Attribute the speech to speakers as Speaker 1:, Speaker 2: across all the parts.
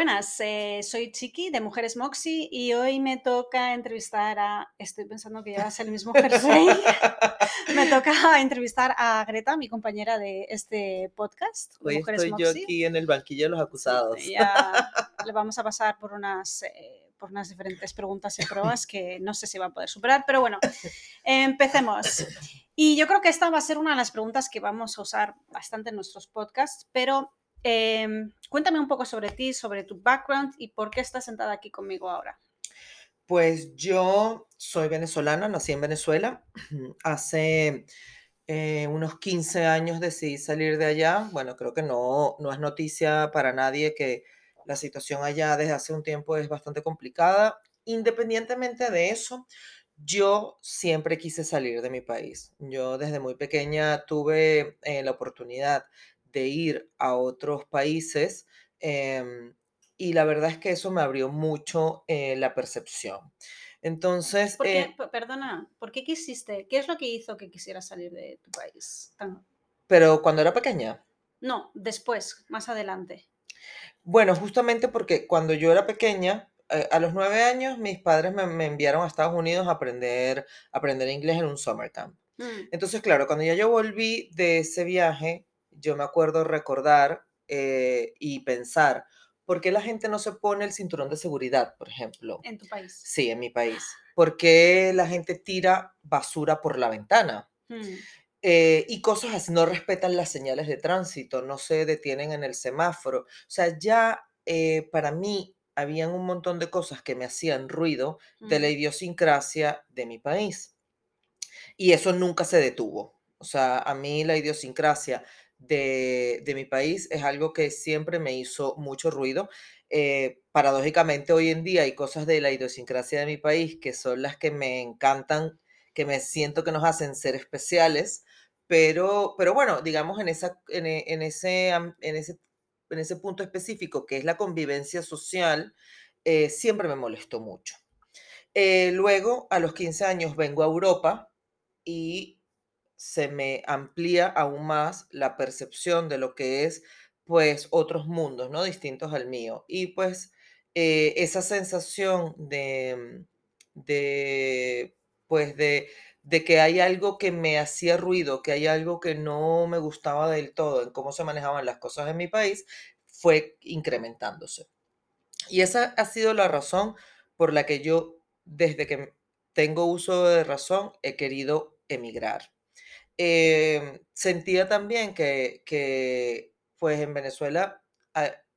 Speaker 1: Buenas, eh, soy Chiqui de Mujeres Moxie y hoy me toca entrevistar a. Estoy pensando que llevas el mismo jersey. me toca entrevistar a Greta, mi compañera de este podcast.
Speaker 2: Hoy estoy yo aquí en el banquillo de los acusados.
Speaker 1: Ya le vamos a pasar por unas. Eh, por unas diferentes preguntas y pruebas que no sé si va a poder superar, pero bueno, empecemos. Y yo creo que esta va a ser una de las preguntas que vamos a usar bastante en nuestros podcasts, pero Em, cuéntame un poco sobre ti, sobre tu background y por qué estás sentada aquí conmigo ahora.
Speaker 2: Pues yo soy venezolana, nací en Venezuela. Hace eh, unos 15 años decidí salir de allá. Bueno, creo que no, no es noticia para nadie que la situación allá desde hace un tiempo es bastante complicada. Independientemente de eso, yo siempre quise salir de mi país. Yo desde muy pequeña tuve eh, la oportunidad de ir a otros países em, y la verdad es que eso me abrió mucho eh, la percepción. Entonces...
Speaker 1: ¿Por qué, eh perdona, ¿por qué quisiste? ¿Qué es lo que hizo que quisieras salir de tu país?
Speaker 2: Pero cuando era pequeña.
Speaker 1: No, después, más adelante.
Speaker 2: Bueno, justamente porque cuando yo era pequeña, eh, a los nueve años, mis padres me, enviaron a Estados Unidos a aprender, aprender inglés en un summer camp. Mm. Entonces, claro, cuando ya yo volví de ese viaje, yo me acuerdo recordar eh, y pensar, ¿por qué la gente no se pone el cinturón de seguridad, por ejemplo?
Speaker 1: En tu país.
Speaker 2: Sí, en mi país. ¿Por qué la gente tira basura por la ventana? Hmm. Eh, y cosas así, no respetan las señales de tránsito, no se detienen en el semáforo. O sea, ya eh, para mí habían un montón de cosas que me hacían ruido de la hmm. idiosincrasia de mi país. Y eso nunca se detuvo. O sea, a mí la idiosincrasia de, mi país es algo que siempre me hizo mucho ruido. Eh, paradójicamente hoy en día hay cosas de la idiosincrasia de mi país que son las que me encantan, que me siento que nos hacen ser especiales, pero, pero bueno, digamos en, esa, en, e, ese, en, ese, en ese punto específico que es la convivencia social, eh, siempre me molestó mucho. Eh, luego, a los 15 años, vengo a Europa y se me amplía aún más la percepción de lo que es, pues, otros mundos, ¿no? Distintos al mío. Y pues eh, esa sensación de, de pues, de que hay algo que me hacía ruido, que hay algo que no me gustaba del todo en cómo se manejaban las cosas en mi país, fue incrementándose. Y esa ha sido la razón por la que yo, desde que tengo uso de razón, he querido emigrar. Em, sentía también que, pues en Venezuela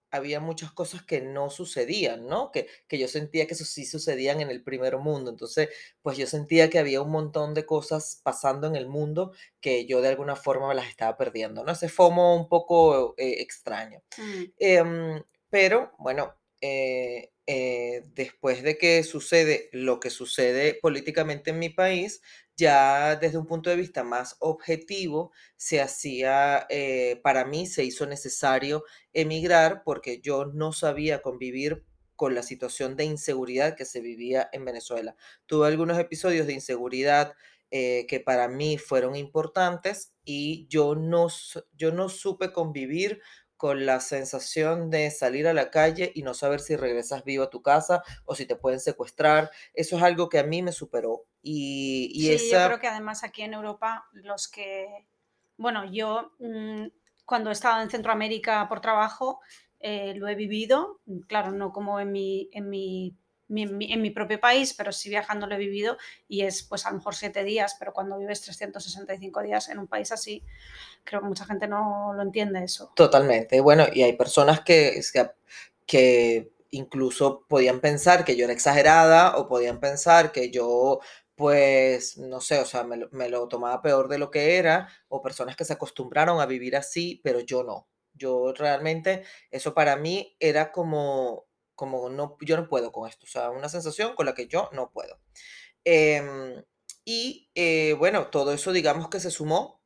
Speaker 2: había muchas cosas que no sucedían, ¿no? Que, que yo sentía que eso sí sucedían en el primer mundo. Entonces, pues yo sentía que había un montón de cosas pasando en el mundo que yo de alguna forma me las estaba perdiendo, ¿no? Ese FOMO un poco eh, extraño. Mm. Em, pero, bueno, eh, eh, después de que sucede lo que sucede políticamente en mi país, ya desde un punto de vista más objetivo, se hacía, eh, para mí se hizo necesario emigrar porque yo no sabía convivir con la situación de inseguridad que se vivía en Venezuela. Tuve algunos episodios de inseguridad que para mí fueron importantes y yo no, yo no supe convivir con la sensación de salir a la calle y no saber si regresas vivo a tu casa o si te pueden secuestrar. Eso es algo que a mí me superó. Y, y
Speaker 1: sí, yo creo que además aquí en Europa los que, bueno, yo mm, cuando he estado en Centroamérica por trabajo eh, lo he vivido, claro, no como en mi, en mi en mi propio país, pero sí viajando lo he vivido y es pues a lo mejor siete días, pero cuando vives 365 días en un país así, creo que mucha gente no lo entiende eso.
Speaker 2: Totalmente. Bueno, y hay personas que, que incluso podían pensar que yo era exagerada o podían pensar que yo pues no sé, o sea, me me lo, tomaba peor de lo que era, o personas que se acostumbraron a vivir así, pero yo no. Yo realmente, eso para mí era como como no, yo no puedo con esto, o sea, una sensación con la que yo no puedo. Em, y eh, bueno, todo eso digamos que se sumó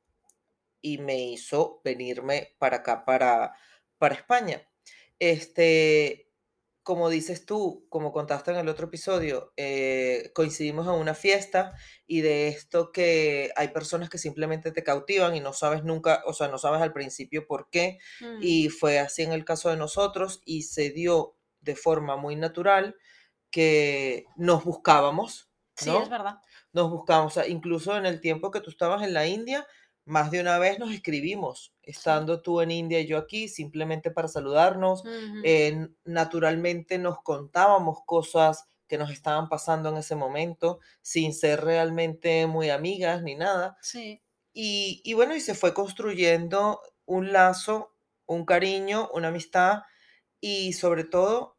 Speaker 2: y me hizo venirme para acá, para, para España. Este, como dices tú, como contaste en el otro episodio, eh, coincidimos en una fiesta y de esto que hay personas que simplemente te cautivan y no sabes nunca, o sea, no sabes al principio por qué. Mm. Y fue así en el caso de nosotros y se dio de forma muy natural que nos buscábamos.
Speaker 1: Sí, es verdad.
Speaker 2: Nos buscábamos, incluso en el tiempo que tú estabas en la India, más de una vez nos escribimos, estando tú en India y yo aquí, simplemente para saludarnos. Eh, naturalmente nos contábamos cosas que nos estaban pasando en ese momento, sin ser realmente muy amigas ni nada.
Speaker 1: Sí.
Speaker 2: Y, bueno, y se fue construyendo un lazo, un cariño, una amistad y sobre todo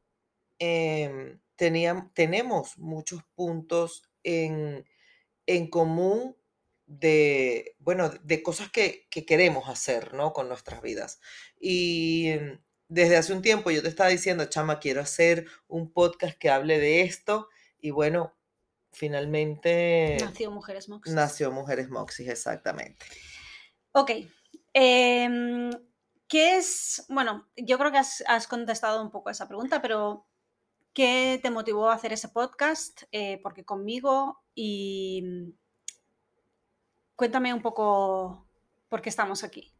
Speaker 2: em, tenemos muchos puntos en, en común de, bueno, de cosas que, queremos hacer, ¿no? Con nuestras vidas. Y mm, desde hace un tiempo yo te estaba diciendo, chama, quiero hacer un podcast que hable de esto. Y bueno, finalmente...
Speaker 1: Nació Mujeres Moxis.
Speaker 2: Nació Mujeres Moxis, exactamente.
Speaker 1: Ok. Em, ¿Qué es, bueno, yo creo que has, contestado un poco esa pregunta, pero ¿qué te motivó a hacer ese podcast? Eh, porque conmigo y Cuéntame un poco por qué estamos aquí.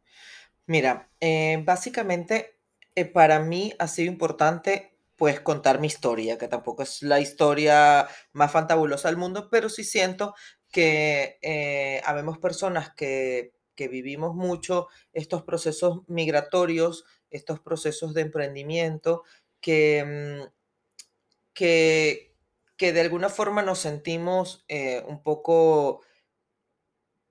Speaker 2: Mira, eh, básicamente eh, para mí ha sido importante pues contar mi historia, que tampoco es la historia más fantabulosa del mundo, pero sí siento que habemos personas que, que, vivimos mucho estos procesos migratorios, estos procesos de emprendimiento, que, mm, que, que de alguna forma nos sentimos un poco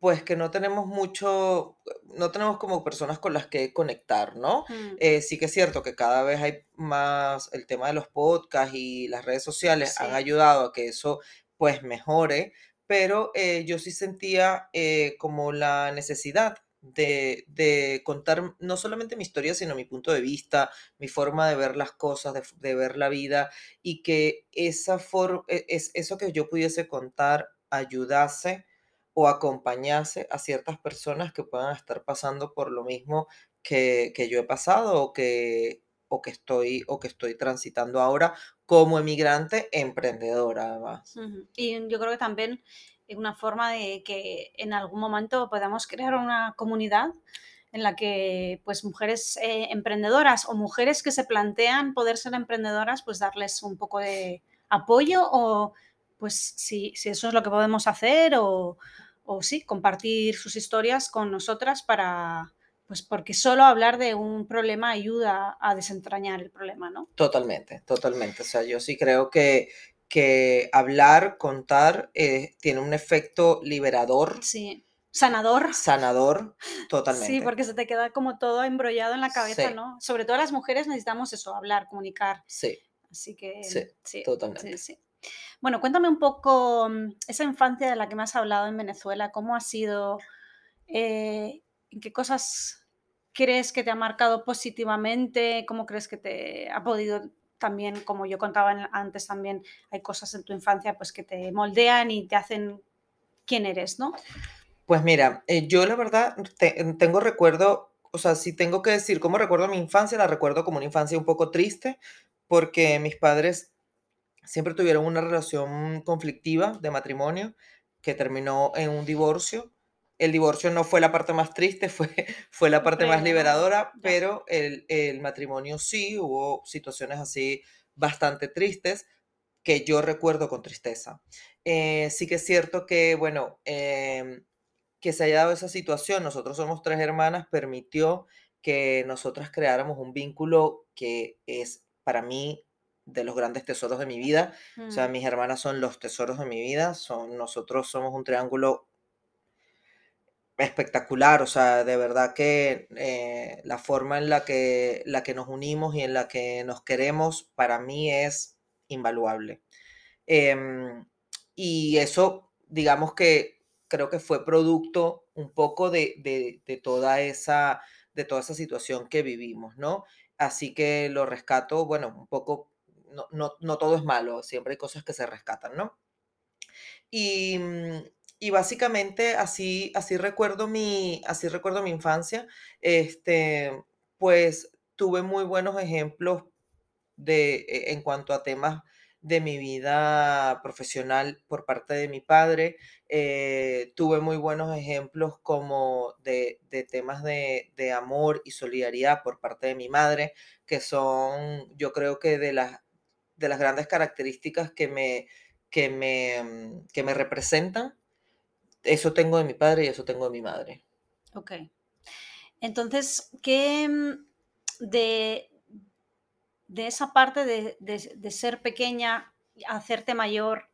Speaker 2: pues que no tenemos mucho, no tenemos como personas con las que conectar, ¿no? Mm. Eh, sí que es cierto que cada vez hay más, el tema de los podcasts y las redes sociales han ayudado a que eso pues mejore, pero eh, yo sí sentía eh, como la necesidad de, de, contar no solamente mi historia, sino mi punto de vista, mi forma de ver las cosas, de, de ver la vida, y que esa for, e, es, eso que yo pudiese contar ayudase o acompañarse a ciertas personas que puedan estar pasando por lo mismo que, yo he pasado o que, o, que estoy, o que estoy transitando ahora como emigrante emprendedora además.
Speaker 1: Y yo creo que también es una forma de que en algún momento podamos crear una comunidad en la que pues mujeres eh, emprendedoras o mujeres que se plantean poder ser emprendedoras, pues darles un poco de apoyo o pues si, si eso es lo que podemos hacer o, o sí, compartir sus historias con nosotras para, pues porque solo hablar de un problema ayuda a desentrañar el problema, ¿no?
Speaker 2: Totalmente, totalmente. O sea, yo sí creo que, que hablar, contar, eh, tiene un efecto liberador.
Speaker 1: Sí. Sanador.
Speaker 2: Sanador, totalmente.
Speaker 1: Sí, porque se te queda como todo embrollado en la cabeza, ¿no? Sobre todo las mujeres necesitamos eso, hablar, comunicar.
Speaker 2: Sí.
Speaker 1: Así que.
Speaker 2: Sí, sí totalmente.
Speaker 1: Sí, sí. Bueno, cuéntame un poco mm, esa infancia de la que me has hablado en Venezuela, cómo ha sido, eh, en qué cosas crees que te ha marcado positivamente, cómo crees que te ha podido también, como yo contaba antes también, hay cosas en tu infancia pues que te moldean y te hacen quién eres, ¿no?
Speaker 2: Pues mira, eh, yo la verdad tengo recuerdo, o sea, si tengo que decir cómo recuerdo mi infancia, la recuerdo como una infancia un poco triste, porque mis padres siempre tuvieron una relación conflictiva de matrimonio que terminó en un divorcio. El divorcio no fue la parte más triste, fue, fue la parte más liberadora, pero el, matrimonio sí, hubo situaciones así bastante tristes que yo recuerdo con tristeza. Eh, sí que es cierto que, bueno, em, que se haya dado esa situación, nosotros somos tres hermanas, permitió que nosotras creáramos un vínculo que es para mí de los grandes tesoros de mi vida. O sea, mm. mis hermanas son los tesoros de mi vida. Son, nosotros somos un triángulo espectacular. O sea, de verdad que eh, la forma en la que, la que nos unimos y en la que nos queremos, para mí es invaluable. Em, y eso, digamos que creo que fue producto un poco de, de, de, toda esa, de toda esa situación que vivimos, ¿no? Así que lo rescato, bueno, un poco no, no, todo es malo, siempre hay cosas que se rescatan, ¿no? Y, mm, y básicamente así, así, recuerdo mi, así recuerdo mi infancia. Este, pues tuve muy buenos ejemplos de, e, en cuanto a temas de mi vida profesional por parte de mi padre. Eh, tuve muy buenos ejemplos como de, temas de, amor y solidaridad por parte de mi madre, que son, yo creo que de las, de las grandes características que me, que, me, mm, que me representan. Eso tengo de mi padre y eso tengo de mi madre.
Speaker 1: Ok. Entonces, ¿qué mm, de, de esa parte de, ser pequeña, hacerte mayor,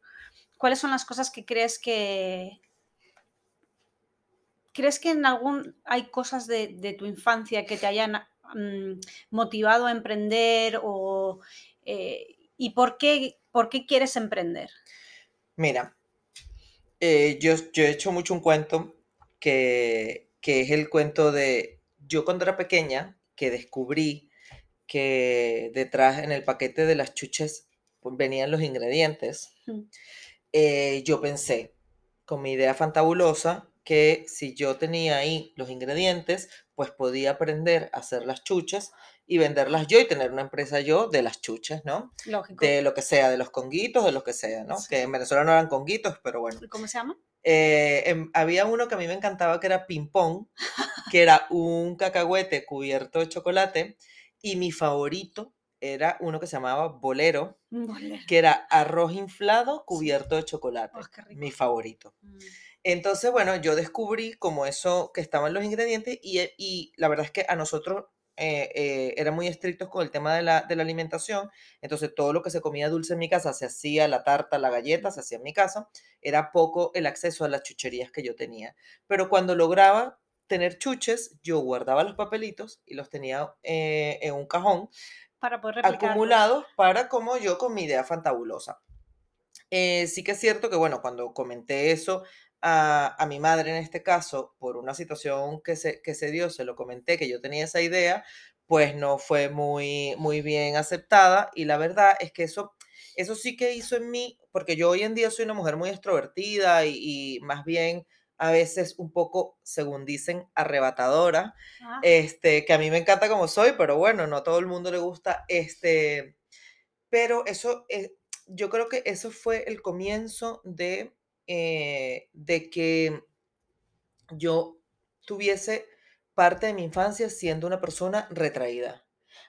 Speaker 1: ¿cuáles son las cosas que crees que... ¿Crees que en algún hay cosas de, tu infancia que te hayan mm, motivado a emprender o, eh, y por qué, por qué quieres emprender?
Speaker 2: Mira, eh, yo, yo, he hecho mucho un cuento que, que es el cuento de yo cuando era pequeña, que descubrí que detrás en el paquete de las chuches pues, venían los ingredientes, eh, yo pensé, con mi idea fantabulosa, que si yo tenía ahí los ingredientes, pues podía aprender a hacer las chuches y venderlas yo y tener una empresa yo de las chuches, ¿no? Lógico. De lo que sea, de los conguitos, de lo que sea, ¿no? Que en Venezuela no eran conguitos, pero bueno.
Speaker 1: ¿Cómo se llama?
Speaker 2: Eh, em, había uno que a mí me encantaba que era ping pong, que era un cacahuete cubierto de chocolate y mi favorito era uno que se llamaba bolero, que era arroz inflado cubierto de chocolate. Oh, mi favorito. Mm. Entonces, bueno, yo descubrí como eso que estaban los ingredientes y, eh, y la verdad es que a nosotros eh, eh, eran muy estrictos con el tema de la, de la, alimentación, entonces todo lo que se comía dulce en mi casa se hacía, la tarta, la galleta se hacía en mi casa, era poco el acceso a las chucherías que yo tenía. Pero cuando lograba tener chuches, yo guardaba los papelitos y los tenía eh, en un cajón
Speaker 1: para poder
Speaker 2: acumulados para como yo con mi idea fantabulosa. Sí que es cierto que, bueno, cuando comenté eso a, a, mi madre en este caso, por una situación que se, que se dio, se lo comenté, que yo tenía esa idea, pues no fue muy, muy bien aceptada y la verdad es que eso, eso sí que hizo en mí, porque yo hoy en día soy una mujer muy extrovertida y, y más bien a veces un poco, según dicen, arrebatadora, ah. este, que a mí me encanta como soy, pero bueno, no a todo el mundo le gusta, este, pero eso, eh, yo creo que eso fue el comienzo de, eh, de que yo tuviese parte de mi infancia siendo una persona retraída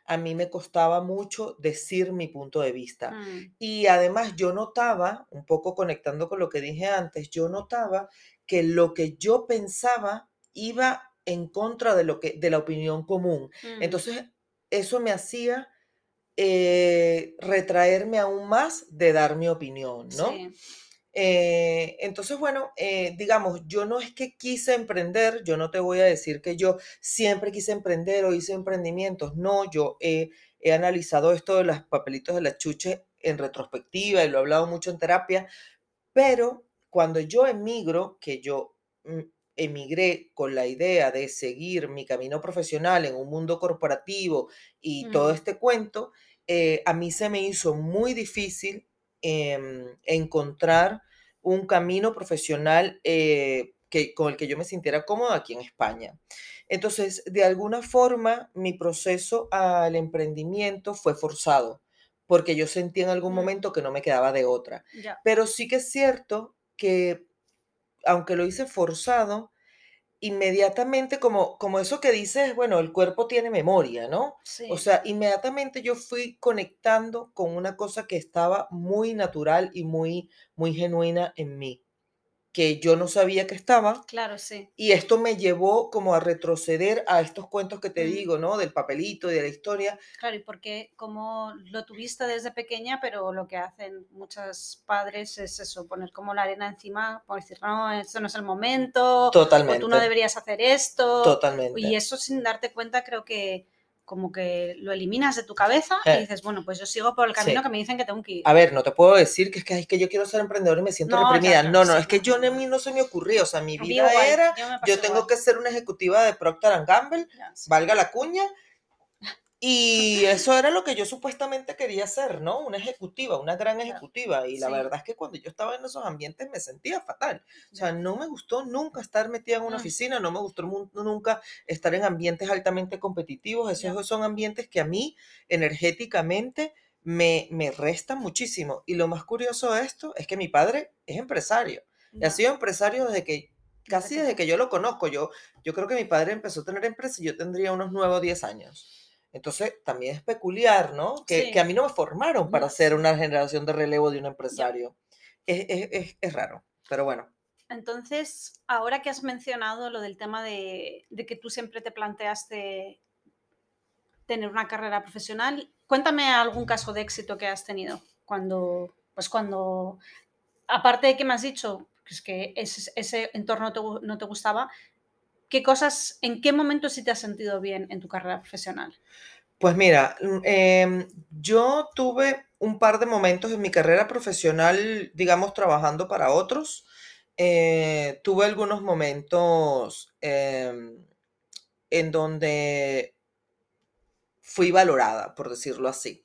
Speaker 2: a mí me costaba mucho decir mi punto de vista. Mm. Y además yo notaba, un poco conectando con lo que dije antes, yo notaba que lo que yo pensaba iba en contra de, lo que, de la opinión común. Mm. Entonces, eso me hacía eh, retraerme aún más de dar mi opinión, ¿no? Eh, entonces, bueno, eh, digamos, yo no es que quise emprender, yo no te voy a decir que yo siempre quise emprender o hice emprendimientos, no, yo he, he analizado esto de los papelitos de la chuche en retrospectiva y lo he hablado mucho en terapia, pero cuando yo emigro, que yo mm, emigré con la idea de seguir mi camino profesional en un mundo corporativo y todo este cuento, eh, a mí se me hizo muy difícil Em, encontrar un camino profesional eh, que, con el que yo me sintiera cómoda aquí en España. Entonces, de alguna forma, mi proceso al emprendimiento fue forzado, porque yo sentí en algún momento que no me quedaba de otra. Pero sí que es cierto que, aunque lo hice forzado, inmediatamente, como, como eso que dices, bueno, el cuerpo tiene memoria, ¿no? O sea, inmediatamente yo fui conectando con una cosa que estaba muy natural y muy, muy genuina en mí que yo no sabía que estaba.
Speaker 1: Claro, sí.
Speaker 2: Y esto me llevó como a retroceder a estos cuentos que te mm. digo, ¿no? Del papelito y de la historia.
Speaker 1: Claro, y porque como lo tuviste desde pequeña, pero lo que hacen muchos padres es eso, poner como la arena encima, por decir, no, esto no es el momento. Totalmente. O tú no deberías hacer esto.
Speaker 2: Totalmente.
Speaker 1: Y eso sin darte cuenta creo que como que lo eliminas de tu cabeza y eh. dices, bueno, pues yo sigo por el camino que me dicen que tengo que ir.
Speaker 2: A ver, no te puedo decir que es que, es que yo quiero ser emprendedor y me siento reprimida. no, no, es que yo a mí no se me ocurrió. O sea, mi vida era, yo, tengo que ser una ejecutiva de Procter Gamble, valga la cuña, Y eso era lo que yo supuestamente quería hacer, ¿no? Una ejecutiva, una gran ejecutiva. Y la verdad es que cuando yo estaba en esos ambientes me sentía fatal. O sea, no me gustó nunca estar metida en una mm. oficina, no me gustó nunca estar en ambientes altamente competitivos. Esos son ambientes que a mí energéticamente me, me restan muchísimo. Y lo más curioso de esto es que mi padre es empresario. Y ha sido empresario desde que, casi desde que yo lo conozco. Yo, yo creo que mi padre empezó a tener empresa y yo tendría unos 9 o 10 años. Entonces, también es peculiar, ¿no? Que, que a mí no me formaron para ser una generación de relevo de un empresario. Es, es, es, raro, pero bueno.
Speaker 1: Entonces, ahora que has mencionado lo del tema de, de, que tú siempre te planteaste tener una carrera profesional, cuéntame algún caso de éxito que has tenido cuando, pues cuando, aparte de que me has dicho pues que ese, ese entorno te, no te gustaba, ¿qué cosas, en qué momento sí te has sentido bien en tu carrera profesional?
Speaker 2: Pues mira, mm, em, yo tuve un par de momentos en mi carrera profesional, digamos, trabajando para otros. Eh, tuve algunos momentos em, en donde fui valorada, por decirlo así.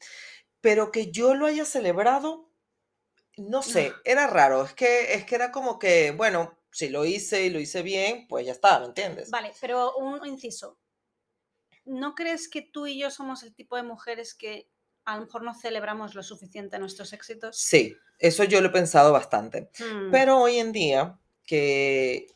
Speaker 2: Pero que yo lo haya celebrado, no sé, era raro. Es que, es que era como que, bueno, si lo hice y lo hice bien, pues ya está, ¿me entiendes?
Speaker 1: Vale, pero un inciso. ¿No crees que tú y yo somos el tipo de mujeres que a lo mejor no celebramos lo suficiente nuestros éxitos?
Speaker 2: Sí, eso yo lo he pensado bastante. Hmm. Pero hoy en día, que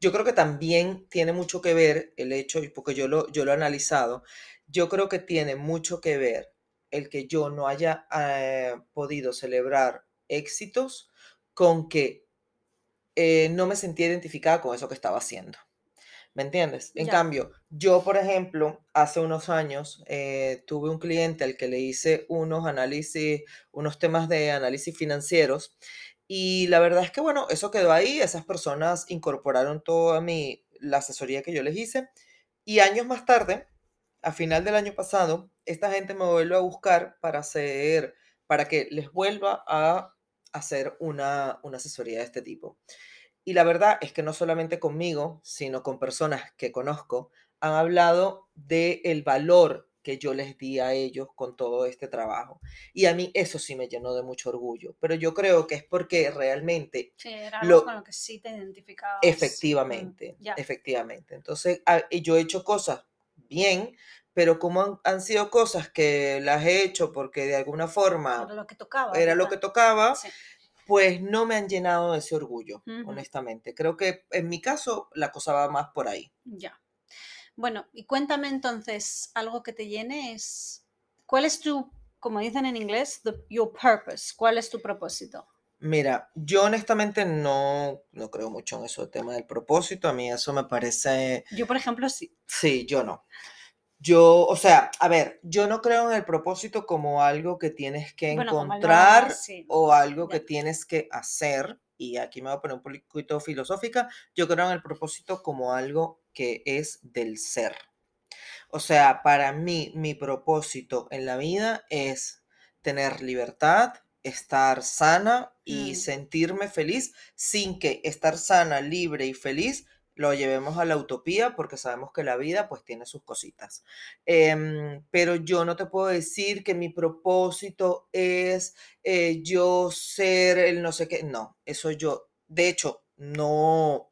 Speaker 2: yo creo que también tiene mucho que ver el hecho, porque yo lo, yo lo he analizado, yo creo que tiene mucho que ver el que yo no haya eh, podido celebrar éxitos con que eh, no me sentía identificada con eso que estaba haciendo. ¿Me entiendes? En cambio, yo, por ejemplo, hace unos años eh, tuve un cliente al que le hice unos análisis, unos temas de análisis financieros y la verdad es que, bueno, eso quedó ahí, esas personas incorporaron toda mi, la asesoría que yo les hice y años más tarde, a final del año pasado, esta gente me vuelve a buscar para hacer, para que les vuelva a hacer una, asesoría de este tipo. Y la verdad es que no solamente conmigo, sino con personas que conozco, han hablado del el valor que yo les di a ellos con todo este trabajo. Y a mí eso sí me llenó de mucho orgullo, pero yo creo que es porque realmente...
Speaker 1: Sí, era algo con lo que sí te identificabas.
Speaker 2: Mm, efectivamente, efectivamente. Entonces, yo he hecho cosas bien, pero como han, sido cosas que las he hecho porque de alguna forma
Speaker 1: era lo que tocaba,
Speaker 2: era lo que tocaba pues no me han llenado de ese orgullo, honestamente. Creo que en mi caso la cosa va más por ahí.
Speaker 1: Ya. Bueno, y cuéntame entonces, algo que te llene es, ¿cuál es tu, como dicen en inglés, your purpose? ¿Cuál es tu propósito?
Speaker 2: Mira, yo honestamente no, no creo mucho en eso, el tema del propósito. A mí eso me parece...
Speaker 1: Yo, por ejemplo, sí.
Speaker 2: Sí, yo no. Yo, o sea, a ver, yo no creo en el propósito como algo que tienes que encontrar o algo que tienes que hacer. Y aquí me voy a poner un poquito filosófica. Yo creo en el propósito como algo que es del ser. O sea, para mí, mi propósito en la vida es tener libertad, estar sana y mm. sentirme feliz sin que estar sana, libre y feliz lo llevemos a la utopía porque sabemos que la vida pues tiene sus cositas. Em, pero yo no te puedo decir que mi propósito es eh, yo ser el no sé qué. No, eso yo, de hecho, no,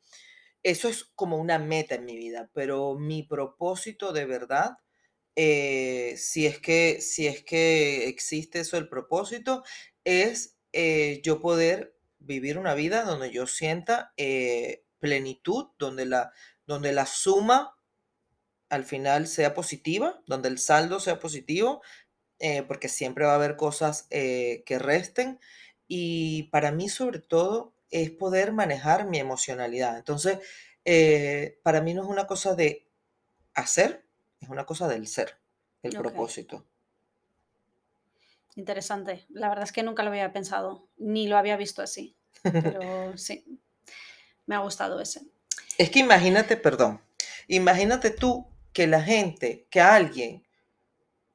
Speaker 2: eso es como una meta en mi vida, pero mi propósito de verdad, eh, si, es que, si es que existe eso, el propósito, es eh, yo poder vivir una vida donde yo sienta plenitud, donde la, donde la suma al final sea positiva, donde el saldo sea positivo, eh, porque siempre va a haber cosas eh, que resten. Y para mí sobre todo es poder manejar mi emocionalidad. Entonces, eh, para mí no es una cosa de hacer, es una cosa del ser, el propósito.
Speaker 1: Interesante. La verdad es que nunca lo había pensado, ni lo había visto así. Pero sí, me ha gustado ese.
Speaker 2: Es que imagínate, perdón, imagínate tú que la gente, que a alguien,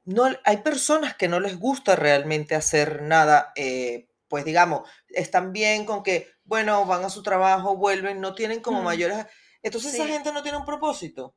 Speaker 2: no, hay personas que no les gusta realmente hacer nada, eh, pues digamos, están bien con que, bueno, van a su trabajo, vuelven, no tienen como mayores... Entonces esa gente no tiene un propósito.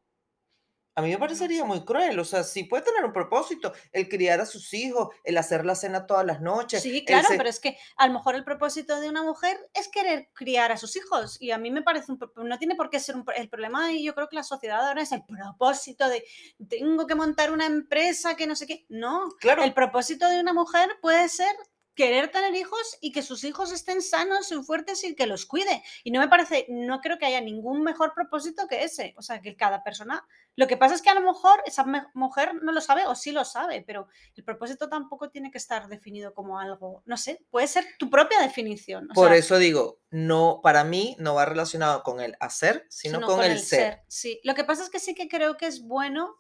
Speaker 2: A mí me parecería muy cruel, o sea, sí puede tener un propósito, el criar a sus hijos, el hacer la cena todas las noches.
Speaker 1: Sí, claro, pero es que a lo mejor el propósito de una mujer es querer criar a sus hijos y a mí me parece un no tiene por qué ser un, el problema y yo creo que la sociedad ahora es el propósito de tengo que montar una empresa que no sé qué. No, claro. el propósito de una mujer puede ser querer tener hijos y que sus hijos estén sanos y fuertes y que los cuide. Y no me parece, no creo que haya ningún mejor propósito que ese. O sea, que cada persona. Lo que pasa es que a lo mejor esa mujer no lo sabe o sí lo sabe, pero el propósito tampoco tiene que estar definido como algo, no sé, puede ser tu propia definición.
Speaker 2: Por eso digo, no, para mí no va relacionado con el hacer, sino, con, el, ser.
Speaker 1: Sí, lo que pasa es que sí que creo que es bueno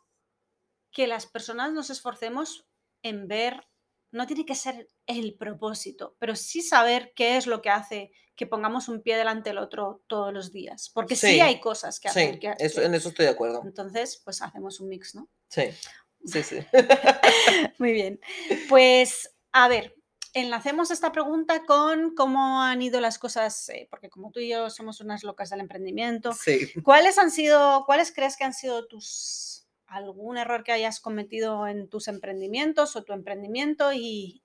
Speaker 1: que las personas nos esforcemos en ver no tiene que ser el propósito, pero sí saber qué es lo que hace que pongamos un pie delante del otro todos los días. Porque sí, hay cosas que hacen.
Speaker 2: Sí, en eso estoy de acuerdo.
Speaker 1: Entonces, pues hacemos un mix, ¿no?
Speaker 2: Sí, sí, sí.
Speaker 1: Muy bien. Pues, a ver, enlacemos esta pregunta con cómo han ido las cosas, eh, porque como tú y yo somos unas locas del emprendimiento.
Speaker 2: Sí.
Speaker 1: ¿Cuáles han sido, cuáles crees que han sido tus algún error que hayas cometido en tus emprendimientos o tu emprendimiento y,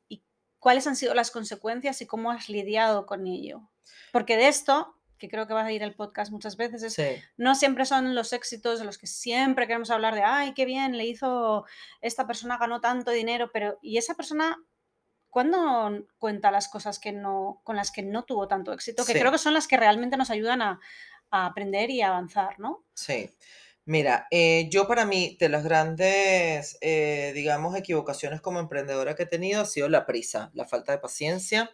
Speaker 1: cuáles han sido las consecuencias y cómo has lidiado con ello. Porque de esto, que creo que vas a ir al podcast muchas veces, no siempre son los éxitos de los que siempre queremos hablar de, ay, qué bien, le hizo, esta persona ganó tanto dinero, pero ¿y esa persona cuándo cuenta las cosas que no, con las que no tuvo tanto éxito? Que creo que son las que realmente nos ayudan a, a aprender y a avanzar, ¿no?
Speaker 2: Sí. Mira, eh, yo para mí, de las grandes, eh, digamos, equivocaciones como emprendedora que he tenido ha sido la prisa, la falta de paciencia,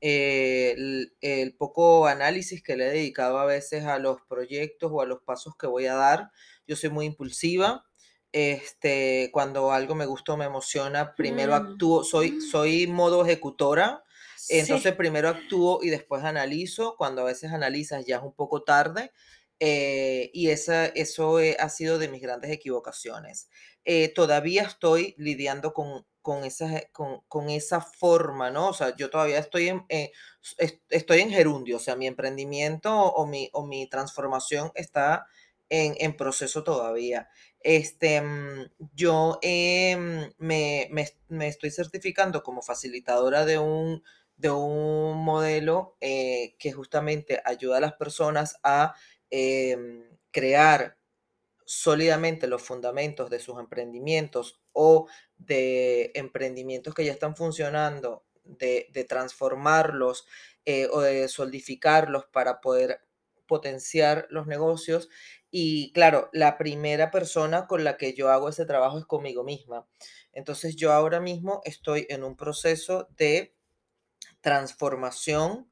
Speaker 2: eh, el, poco análisis que le he dedicado a veces a los proyectos o a los pasos que voy a dar. Yo soy muy impulsiva. Este, cuando algo me gusta o me emociona, primero mm. actúo, soy, mm. soy modo ejecutora, entonces primero actúo y después analizo. Cuando a veces analizas ya es un poco tarde. Eh, y esa, eso eh, ha sido de mis grandes equivocaciones. Eh, todavía estoy lidiando con, con, esa, con, con, esa forma, ¿no? O sea, yo todavía estoy en, estoy en gerundio, o sea, mi emprendimiento o, mi, o mi transformación está en, en proceso todavía. Este, mm, yo me, me, me, estoy certificando como facilitadora de un, de un modelo que justamente ayuda a las personas a Em, crear sólidamente los fundamentos de sus emprendimientos o de emprendimientos que ya están funcionando, de, transformarlos eh, o de solidificarlos para poder potenciar los negocios. Y claro, la primera persona con la que yo hago ese trabajo es conmigo misma. Entonces yo ahora mismo estoy en un proceso de transformación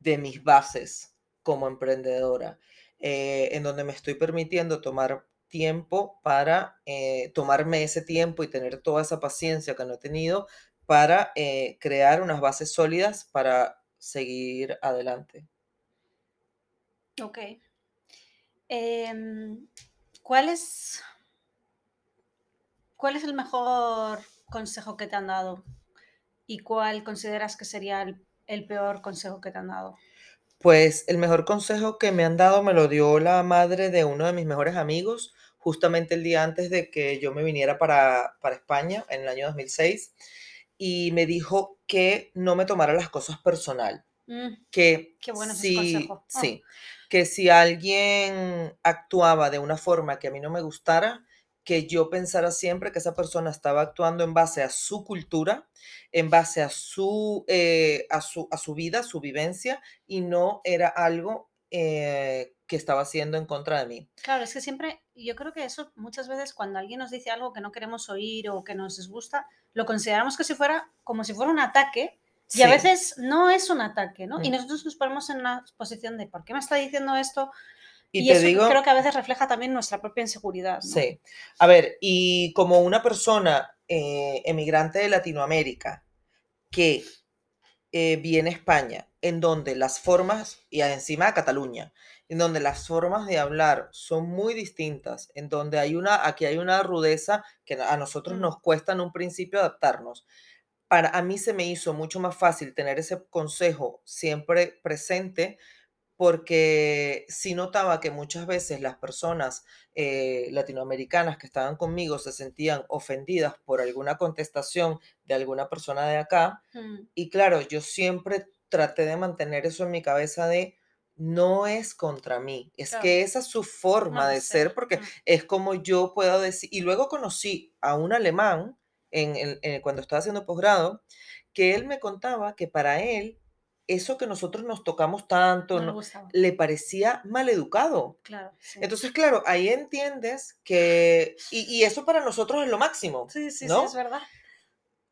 Speaker 2: de mis bases como emprendedora. Eh, en donde me estoy permitiendo tomar tiempo para eh, tomarme ese tiempo y tener toda esa paciencia que no he tenido para eh, crear unas bases sólidas para seguir adelante.
Speaker 1: Ok. Em, ¿cuál, es, ¿Cuál es el mejor consejo que te han dado? ¿Y cuál consideras que sería el peor consejo que te han dado?
Speaker 2: Pues el mejor consejo que me han dado me lo dio la madre de uno de mis mejores amigos, justamente el día antes de que yo me viniera para, España, en el año 2006, y me dijo que no me tomara las cosas personal. Mm, que
Speaker 1: qué bueno si,
Speaker 2: oh. Sí, que si alguien actuaba de una forma que a mí no me gustara, que yo pensara siempre que esa persona estaba actuando en base a su cultura, en base a su, eh, a su, a su vida, su vivencia, y no era algo eh, que estaba haciendo en contra de mí.
Speaker 1: Claro, es que siempre, yo creo que eso muchas veces cuando alguien nos dice algo que no queremos oír o que nos disgusta, lo consideramos que si fuera como si fuera un ataque. Y a veces no es un ataque, ¿no? Y mm. nosotros nos ponemos en una posición de, ¿por qué me está diciendo esto? Y, eso digo, creo que a veces refleja también nuestra propia inseguridad.
Speaker 2: Sí. A ver, y como una persona eh, emigrante de Latinoamérica que eh, viene a España, en donde las formas, y encima de Cataluña, en donde las formas de hablar son muy distintas, en donde hay una, aquí hay una rudeza que a nosotros mm. nos cuesta en un principio adaptarnos. Para a mí se me hizo mucho más fácil tener ese consejo siempre presente porque sí notaba que muchas veces las personas eh, latinoamericanas que estaban conmigo se sentían ofendidas por alguna contestación de alguna persona de acá.
Speaker 1: Mm.
Speaker 2: Y claro, yo siempre traté de mantener eso en mi cabeza de no es contra mí, es que esa es su forma de ser, porque mm. es como yo puedo decir, y luego conocí a un alemán en, cuando estaba haciendo posgrado, que él me contaba que para él eso que nosotros nos tocamos tanto
Speaker 1: No
Speaker 2: le parecía mal educado.
Speaker 1: Claro,
Speaker 2: Entonces, claro, ahí entiendes que, y, eso para nosotros es lo máximo.
Speaker 1: Sí, sí,
Speaker 2: ¿no?
Speaker 1: sí, es verdad.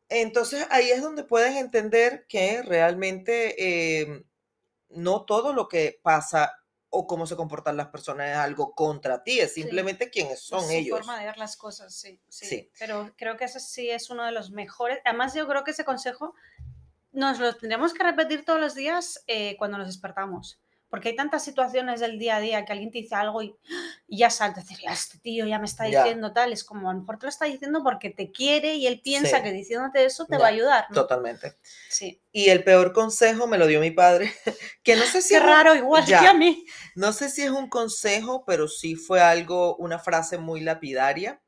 Speaker 2: Entonces, ahí es donde puedes entender que realmente em, no todo lo que pasa o cómo se comportan las personas es algo contra ti, es simplemente quiénes son
Speaker 1: es
Speaker 2: ellos.
Speaker 1: forma de ver las cosas, sí, sí, Pero creo que ese sí es uno de los mejores. Además, yo creo que ese consejo nos lo tendríamos que repetir todos los días eh, cuando nos despertamos. Porque hay tantas situaciones del día a día que alguien te dice algo y, ya salta, decir, este tío ya me está diciendo tal. Es como a lo mejor te lo está diciendo porque te quiere y él piensa que diciéndote eso te va a ayudar.
Speaker 2: Totalmente.
Speaker 1: Sí.
Speaker 2: Y el peor consejo me lo dio mi padre, que no sé si...
Speaker 1: Qué raro, igual que a mí.
Speaker 2: No sé si es un consejo, pero sí fue algo, una frase muy lapidaria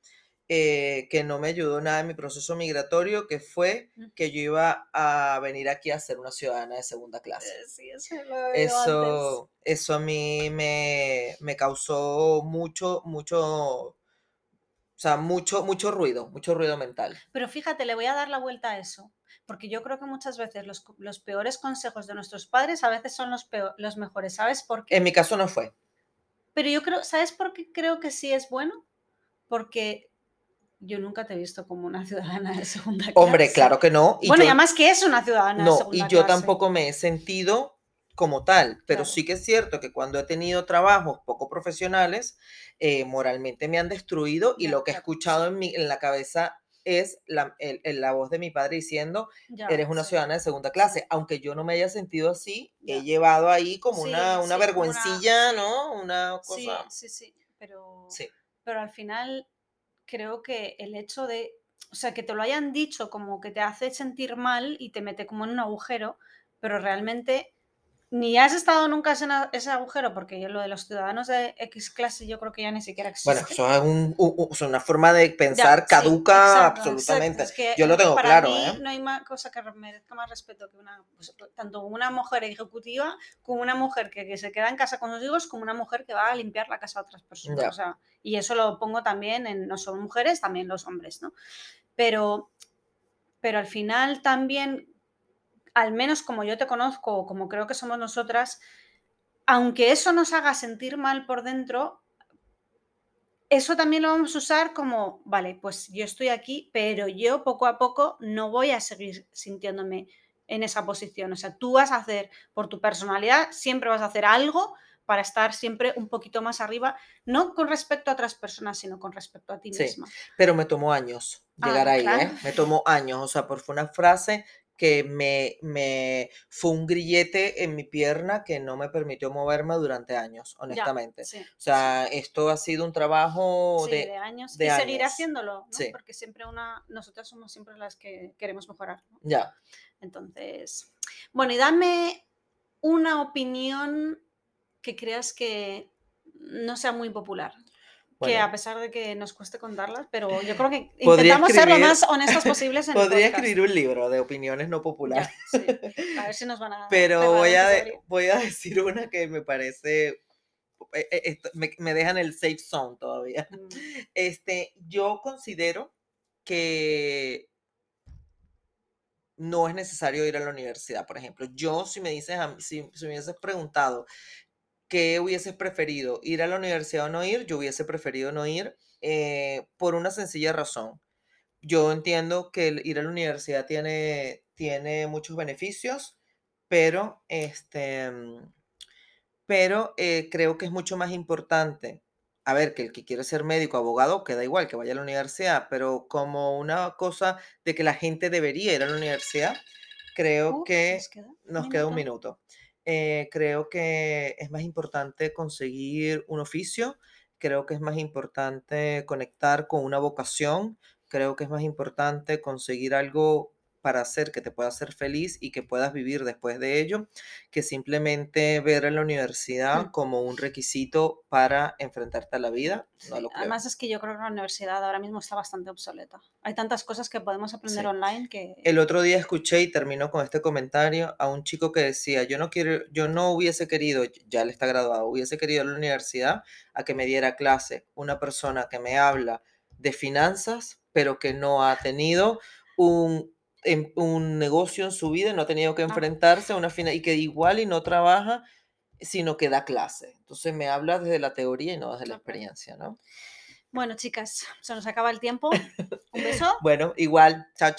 Speaker 2: eh, que no me ayudó nada en mi proceso migratorio, que fue que yo iba a venir aquí a ser una ciudadana de segunda clase.
Speaker 1: Eh, eso,
Speaker 2: eso, a mí me, me, causó mucho, mucho, o sea, mucho, mucho ruido, mucho ruido mental.
Speaker 1: Pero fíjate, le voy a dar la vuelta a eso, porque yo creo que muchas veces los, los peores consejos de nuestros padres a veces son los, los mejores, ¿sabes por qué?
Speaker 2: En mi caso no fue.
Speaker 1: Pero yo creo, ¿sabes por qué creo que sí es bueno? Porque yo nunca te he visto como una ciudadana de segunda clase.
Speaker 2: Hombre, claro que no.
Speaker 1: bueno, y además que es una ciudadana
Speaker 2: no,
Speaker 1: de segunda
Speaker 2: clase. y yo tampoco me he sentido como tal, pero sí que es cierto que cuando he tenido trabajos poco profesionales, eh, moralmente me han destruido y lo que he escuchado en, mi, en la cabeza es la, la, voz de mi padre diciendo, eres una ciudadana de segunda clase. Aunque yo no me haya sentido así, he llevado ahí como una, una vergüencilla, ¿no? Una cosa...
Speaker 1: Sí, sí, sí, pero, pero al final creo que el hecho de, o sea, que te lo hayan dicho como que te hace sentir mal y te mete como en un agujero, pero realmente ni has estado nunca en ese agujero, porque lo de los ciudadanos de X clase yo creo que ya ni siquiera existe.
Speaker 2: Bueno, eso es, un, una forma de pensar caduca absolutamente. yo lo tengo
Speaker 1: para
Speaker 2: claro.
Speaker 1: Mí
Speaker 2: ¿eh?
Speaker 1: No hay más cosa que merezca más respeto que una, pues, tanto una mujer ejecutiva como una mujer que, se queda en casa con los hijos, como una mujer que va a limpiar la casa a otras personas. O sea, y eso lo pongo también en, no solo mujeres, también los hombres, ¿no? Pero, pero al final también al menos como yo te conozco o como creo que somos nosotras, aunque eso nos haga sentir mal por dentro, eso también lo vamos a usar como, vale, pues yo estoy aquí, pero yo poco a poco no voy a seguir sintiéndome en esa posición. O sea, tú vas a hacer, por tu personalidad, siempre vas a hacer algo para estar siempre un poquito más arriba, no con respecto a otras personas, sino con respecto a ti sí, misma.
Speaker 2: Pero me tomó años llegar ah, ahí, ¿eh? Me tomó años, o sea, por fue una frase que me, me, fue un grillete en mi pierna que no me permitió moverme durante años, honestamente. o sea, esto ha sido un trabajo de,
Speaker 1: años. y seguir haciéndolo, ¿no? porque siempre una, nosotras somos siempre las que queremos mejorar.
Speaker 2: Ya.
Speaker 1: Entonces, bueno, y dame una opinión que creas que no sea muy popular que a pesar de que nos cueste contarlas, pero yo creo que intentamos ser lo más honestos posibles en
Speaker 2: Podría escribir un libro de opiniones no populares.
Speaker 1: A ver si nos van a...
Speaker 2: Pero voy a, voy a decir una que me parece... Eh, eh, me, me deja en el safe zone todavía. Mm. Este, yo considero que no es necesario ir a la universidad, por ejemplo. Yo, si me dices, si, si me hubieses preguntado ¿qué hubieses preferido? ¿Ir a la universidad o no ir? Yo hubiese preferido no ir eh, por una sencilla razón. Yo entiendo que ir a la universidad tiene, tiene muchos beneficios, pero, este, mm, pero eh, creo que es mucho más importante. A ver, que el que quiere ser médico, abogado, queda igual que vaya a la universidad, pero como una cosa de que la gente debería ir a la universidad, creo que nos queda un minuto. Eh, creo que es más importante conseguir un oficio, creo que es más importante conectar con una vocación, creo que es más importante conseguir algo para hacer que te pueda hacer feliz y que puedas vivir después de ello, que simplemente ver a la universidad como un requisito para enfrentarte a la vida. No lo creo.
Speaker 1: Además es que yo creo que la universidad ahora mismo está bastante obsoleta. Hay tantas cosas que podemos aprender
Speaker 2: Sí.
Speaker 1: online que...
Speaker 2: El otro día escuché y termino con este comentario a un chico que decía, yo no quiero, yo no hubiese querido, ya él está graduado, hubiese querido a la universidad a que me diera clase una persona que me habla de finanzas, pero que no ha tenido un, em- un negocio en su vida, no ha tenido que
Speaker 1: Ah.
Speaker 2: enfrentarse a una fina y que igual y no trabaja, sino que da clase. Entonces me habla desde la teoría y no desde la experiencia, ¿no?
Speaker 1: Bueno, chicas, se nos acaba el tiempo. Un beso.
Speaker 2: Bueno, igual, chao, chao.